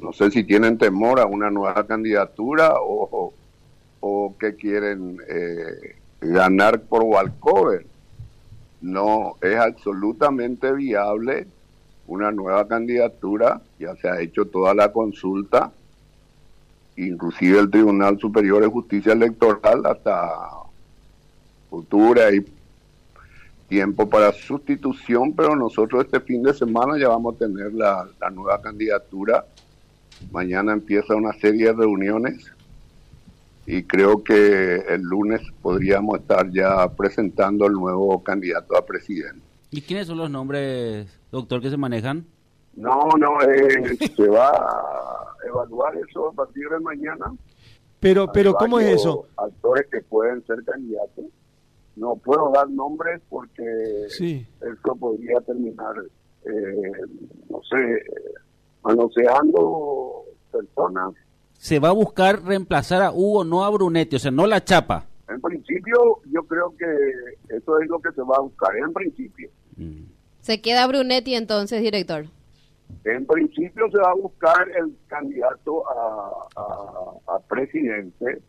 no sé si tienen temor a una nueva candidatura o, o, que quieren eh, ganar por walkover. No, es absolutamente viable una nueva candidatura, ya se ha hecho toda la consulta, inclusive el Tribunal Superior de Justicia Electoral hasta octubre hay tiempo para sustitución, pero nosotros este fin de semana ya vamos a tener la, la nueva candidatura. Mañana empieza una serie de reuniones y creo que el lunes podríamos estar ya presentando el nuevo candidato a presidente. ¿Y quiénes son los nombres, doctor, que se manejan? No, no, eh, se va a evaluar eso a partir de mañana. Pero, pero ¿cómo es eso? Actores que pueden ser candidatos. No puedo dar nombres porque sí. esto podría terminar, eh, no sé, manoseando personas se va a buscar reemplazar a Hugo, no a Brunetti, o sea, no la chapa. En principio, yo creo que eso es lo que se va a buscar, en principio. Mm. ¿Se queda Brunetti entonces, director? En principio se va a buscar el candidato a, a, presidente